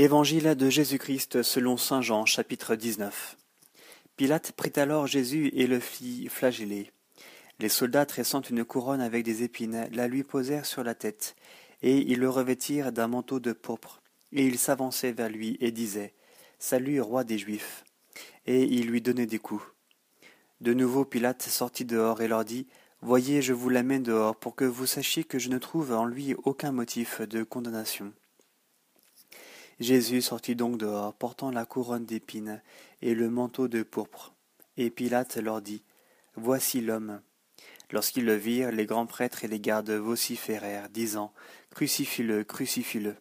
Évangile de Jésus-Christ selon saint Jean chapitre 19 Pilate prit alors Jésus et le fit flageller. Les soldats tressant une couronne avec des épines la lui posèrent sur la tête, et ils le revêtirent d'un manteau de pourpre, et ils s'avançaient vers lui et disaient Salut, roi des Juifs. Et ils lui donnaient des coups. De nouveau Pilate sortit dehors et leur dit Voyez, je vous l'amène dehors pour que vous sachiez que je ne trouve en lui aucun motif de condamnation. Jésus sortit donc dehors, portant la couronne d'épines et le manteau de pourpre. Et Pilate leur dit Voici l'homme. Lorsqu'ils le virent, les grands prêtres et les gardes vociférèrent, disant Crucifie-le, crucifie-le.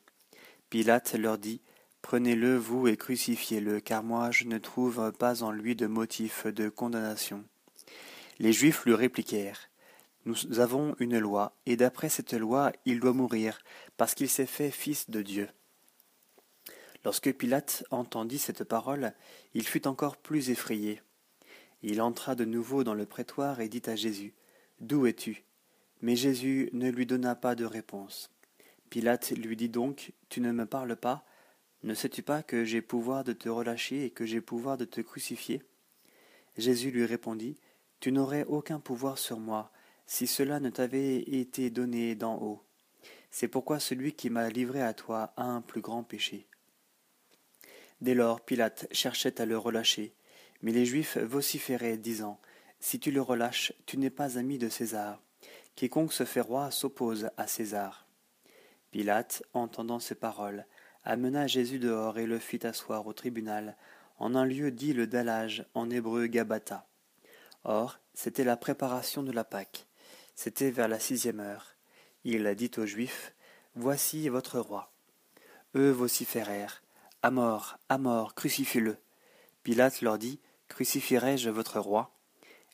Pilate leur dit Prenez-le, vous, et crucifiez-le, car moi je ne trouve pas en lui de motif de condamnation. Les Juifs lui répliquèrent Nous avons une loi, et d'après cette loi il doit mourir, parce qu'il s'est fait fils de Dieu. Lorsque Pilate entendit cette parole, il fut encore plus effrayé. Il entra de nouveau dans le prétoire et dit à Jésus D'où es-tu? Mais Jésus ne lui donna pas de réponse. Pilate lui dit donc Tu ne me parles pas? Ne sais-tu pas que j'ai pouvoir de te relâcher et que j'ai pouvoir de te crucifier? Jésus lui répondit Tu n'aurais aucun pouvoir sur moi si cela ne t'avait été donné d'en haut. C'est pourquoi celui qui m'a livré à toi a un plus grand péché. Dès lors Pilate cherchait à le relâcher, mais les Juifs vociféraient, disant Si tu le relâches, tu n'es pas ami de César. Quiconque se fait roi s'oppose à César. Pilate, entendant ces paroles, amena Jésus dehors et le fit asseoir au tribunal, en un lieu dit le dallage, en hébreu Gabata. Or, c'était la préparation de la Pâque. C'était vers la sixième heure. Il dit aux Juifs Voici votre roi. Eux vociférèrent à mort, à mort, crucifiez-le. Pilate leur dit Crucifierai-je votre roi?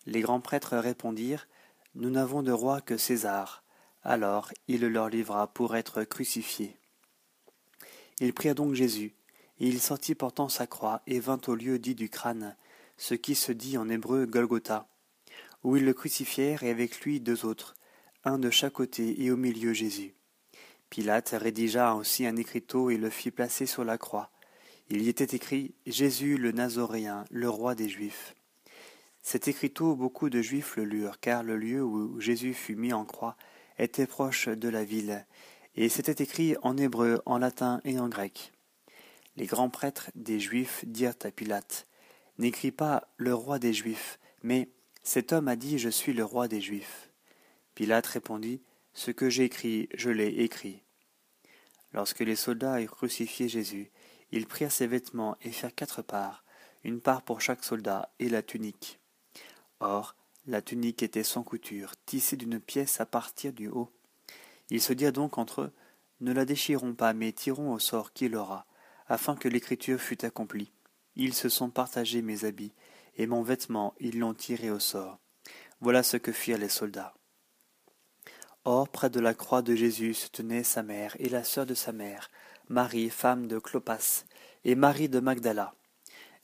Les grands prêtres répondirent Nous n'avons de roi que César. Alors il le leur livra pour être crucifié. Ils prirent donc Jésus, et il sortit portant sa croix et vint au lieu dit du crâne, ce qui se dit en hébreu Golgotha, où ils le crucifièrent et avec lui deux autres, un de chaque côté et au milieu Jésus. Pilate rédigea aussi un écriteau et le fit placer sur la croix. Il y était écrit Jésus le Nazoréen, le roi des Juifs. Cet écriteau, beaucoup de Juifs le lurent, car le lieu où Jésus fut mis en croix était proche de la ville, et c'était écrit en hébreu, en latin et en grec. Les grands prêtres des Juifs dirent à Pilate N'écris pas le roi des Juifs, mais cet homme a dit Je suis le roi des Juifs. Pilate répondit Ce que j'écris, je l'ai écrit. Lorsque les soldats eurent crucifié Jésus, ils prirent ses vêtements et firent quatre parts, une part pour chaque soldat, et la tunique. Or, la tunique était sans couture, tissée d'une pièce à partir du haut. Ils se dirent donc entre eux, Ne la déchirons pas, mais tirons au sort qui l'aura, afin que l'écriture fût accomplie. Ils se sont partagés mes habits, et mon vêtement ils l'ont tiré au sort. Voilà ce que firent les soldats. Or, près de la croix de Jésus se tenaient sa mère et la sœur de sa mère, Marie, femme de Clopas, et Marie de Magdala.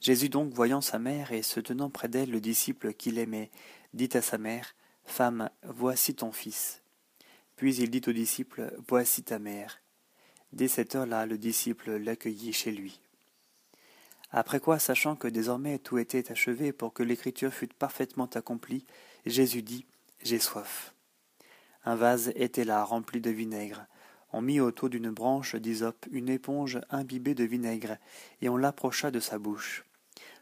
Jésus donc, voyant sa mère et se tenant près d'elle le disciple qu'il aimait, dit à sa mère, Femme, voici ton fils. Puis il dit au disciple, Voici ta mère. Dès cette heure-là, le disciple l'accueillit chez lui. Après quoi, sachant que désormais tout était achevé pour que l'écriture fût parfaitement accomplie, Jésus dit, J'ai soif. Un vase était là rempli de vinaigre. On mit autour d'une branche d'hysope une éponge imbibée de vinaigre, et on l'approcha de sa bouche.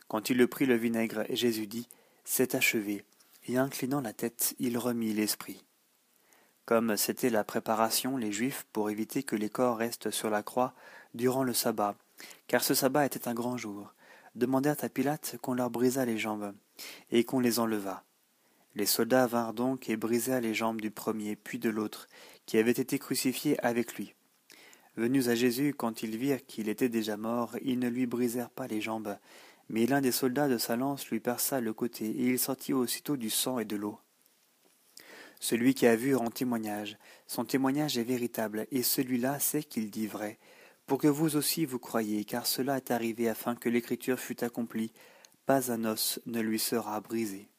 Quand il le prit le vinaigre, Jésus dit C'est achevé, et inclinant la tête, il remit l'esprit. Comme c'était la préparation, les Juifs, pour éviter que les corps restent sur la croix durant le sabbat, car ce sabbat était un grand jour, demandèrent à Pilate qu'on leur brisât les jambes, et qu'on les enlevât. Les soldats vinrent donc et brisèrent les jambes du premier puis de l'autre, qui avait été crucifié avec lui. Venus à Jésus, quand ils virent qu'il était déjà mort, ils ne lui brisèrent pas les jambes, mais l'un des soldats de sa lance lui perça le côté, et il sortit aussitôt du sang et de l'eau. Celui qui a vu rend témoignage. Son témoignage est véritable, et celui-là sait qu'il dit vrai, pour que vous aussi vous croyiez, car cela est arrivé afin que l'écriture fût accomplie. Pas un os ne lui sera brisé.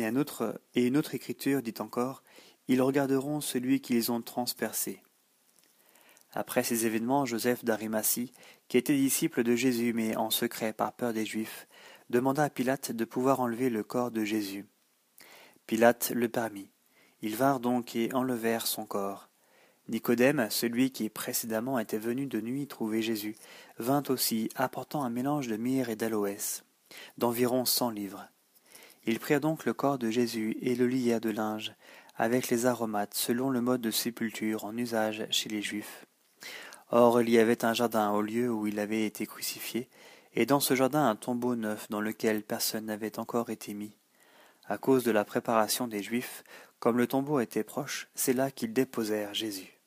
Et, une autre écriture dit encore Ils regarderont celui qu'ils ont transpercé. Après ces événements, Joseph d'Arimatie, qui était disciple de Jésus mais en secret par peur des Juifs, demanda à Pilate de pouvoir enlever le corps de Jésus. Pilate le permit. Ils vinrent donc et enlevèrent son corps. Nicodème, celui qui précédemment était venu de nuit trouver Jésus, vint aussi, apportant un mélange de myrrhe et d'aloès, d'environ cent livres. Ils prirent donc le corps de Jésus et le lièrent de linge, avec les aromates, selon le mode de sépulture en usage chez les Juifs. Or il y avait un jardin au lieu où il avait été crucifié, et dans ce jardin un tombeau neuf dans lequel personne n'avait encore été mis. À cause de la préparation des Juifs, comme le tombeau était proche, c'est là qu'ils déposèrent Jésus.